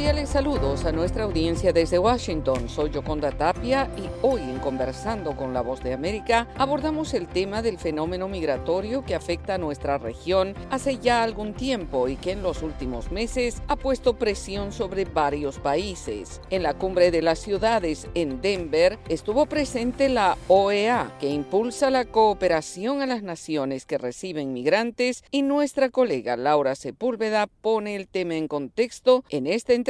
Cordiales saludos a nuestra audiencia desde Washington. Soy Yoconda Tapia y hoy en Conversando con la Voz de América abordamos el tema del fenómeno migratorio que afecta a nuestra región hace ya algún tiempo y que en los últimos meses ha puesto presión sobre varios países. En la cumbre de las ciudades en Denver estuvo presente la OEA que impulsa la cooperación a las naciones que reciben migrantes y nuestra colega Laura Sepúlveda pone el tema en contexto en este entrevista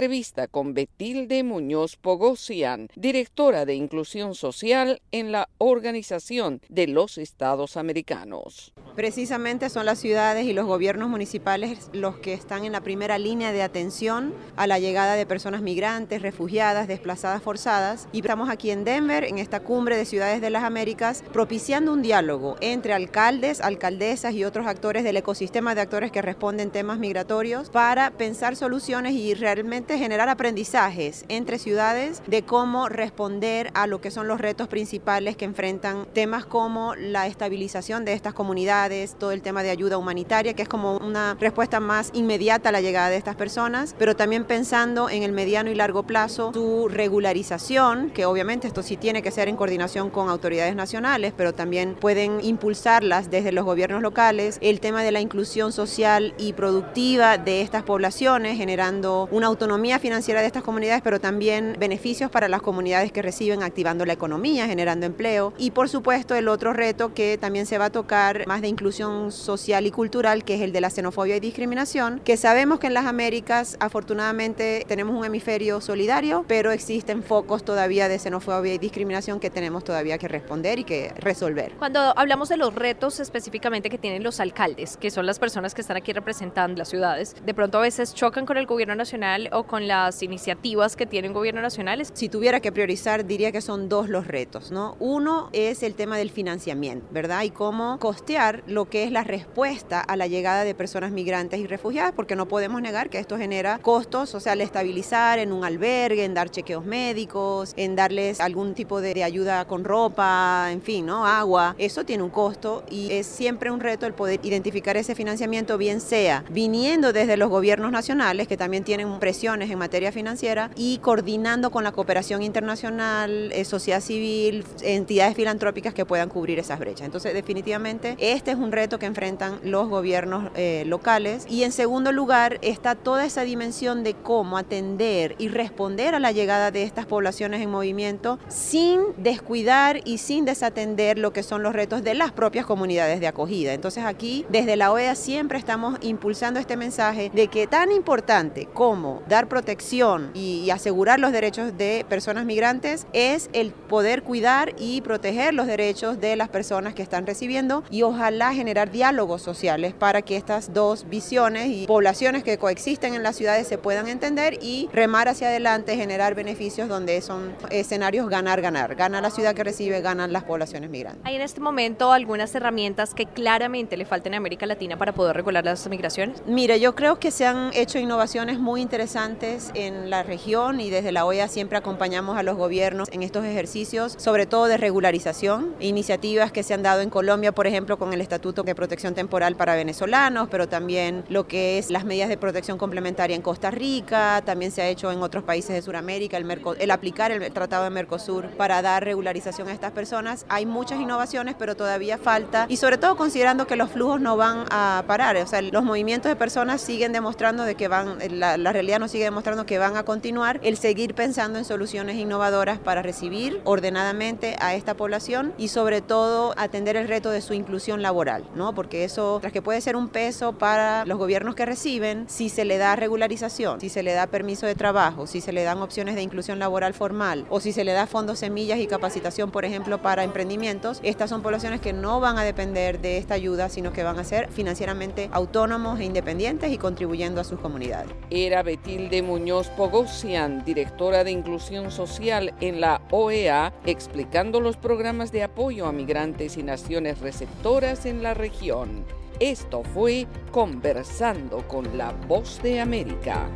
con Betilde Muñoz Pogosian, directora de Inclusión Social en la Organización de los Estados Americanos. Precisamente son las ciudades y los gobiernos municipales los que están en la primera línea de atención a la llegada de personas migrantes, refugiadas, desplazadas forzadas. Y estamos aquí en Denver, en esta cumbre de ciudades de las Américas, propiciando un diálogo entre alcaldes, alcaldesas y otros actores del ecosistema de actores que responden temas migratorios para pensar soluciones y realmente generar aprendizajes entre ciudades de cómo responder a lo que son los retos principales que enfrentan temas como la estabilización de estas comunidades, todo el tema de ayuda humanitaria, que es como una respuesta más inmediata a la llegada de estas personas, pero también pensando en el mediano y largo plazo su regularización, que obviamente esto sí tiene que ser en coordinación con autoridades nacionales, pero también pueden impulsarlas desde los gobiernos locales, el tema de la inclusión social y productiva de estas poblaciones, generando una autonomía financiera de estas comunidades, pero también beneficios para las comunidades que reciben, activando la economía, generando empleo. Y por supuesto el otro reto que también se va a tocar, más de inclusión social y cultural, que es el de la xenofobia y discriminación, que sabemos que en las Américas afortunadamente tenemos un hemisferio solidario, pero existen focos todavía de xenofobia y discriminación que tenemos todavía que responder y que resolver. Cuando hablamos de los retos específicamente que tienen los alcaldes, que son las personas que están aquí representando las ciudades, de pronto a veces chocan con el gobierno nacional o con las iniciativas que tiene el gobierno nacional? Si tuviera que priorizar, diría que son dos los retos, ¿no? Uno es el tema del financiamiento, ¿verdad? Y cómo costear lo que es la respuesta a la llegada de personas migrantes y refugiadas, porque no podemos negar que esto genera costos, o sea, al estabilizar en un albergue, en dar chequeos médicos, en darles algún tipo de, de ayuda con ropa, en fin, ¿no? Agua, eso tiene un costo y es siempre un reto el poder identificar ese financiamiento, bien sea viniendo desde los gobiernos nacionales, que también tienen presiones en materia financiera y coordinando con la cooperación internacional, eh, sociedad civil, entidades filantrópicas que puedan cubrir esas brechas. Entonces, definitivamente, este es un reto que enfrentan los gobiernos eh, locales. Y en segundo lugar, está toda esa dimensión de cómo atender y responder a la llegada de estas poblaciones en movimiento sin descuidar y sin desatender lo que son los retos de las propias comunidades de acogida. Entonces, aquí, desde la OEA, siempre estamos impulsando este mensaje de que tan importante como dar protección y, asegurar los derechos de personas migrantes es el poder cuidar y proteger los derechos de las personas que están recibiendo y ojalá generar diálogos sociales para que estas dos visiones y poblaciones que coexisten en las ciudades se puedan entender y remar hacia adelante, generar beneficios donde son escenarios ganar-ganar. Gana la ciudad que recibe, ganan las poblaciones migrantes. ¿Hay en este momento algunas herramientas que claramente le faltan a América Latina para poder regular las migraciones? Mire, yo creo que se han hecho innovaciones muy interesantes interesantes en la región y desde la OEA siempre acompañamos a los gobiernos en estos ejercicios, sobre todo de regularización, iniciativas que se han dado en Colombia, por ejemplo, con el Estatuto de Protección Temporal para venezolanos, pero también lo que es las medidas de protección complementaria en Costa Rica, también se ha hecho en otros países de Sudamérica, el, el aplicar el Tratado de Mercosur para dar regularización a estas personas. Hay muchas innovaciones, pero todavía falta, y sobre todo considerando que los flujos no van a parar, o sea, los movimientos de personas siguen demostrando de que van, la, la realidad nos sigue demostrando que van a continuar el seguir pensando en soluciones innovadoras para recibir ordenadamente a esta población y sobre todo atender el reto de su inclusión laboral, ¿no? Porque eso, tras que puede ser un peso para los gobiernos que reciben, si se le da regularización, si se le da permiso de trabajo, si se le dan opciones de inclusión laboral formal o si se le da fondos semillas y capacitación, por ejemplo, para emprendimientos, estas son poblaciones que no van a depender de esta ayuda, sino que van a ser financieramente autónomos e independientes y contribuyendo a sus comunidades. Era de Muñoz Pogosian, directora de Inclusión Social en la OEA, explicando los programas de apoyo a migrantes y naciones receptoras en la región. Esto fue Conversando con la Voz de América.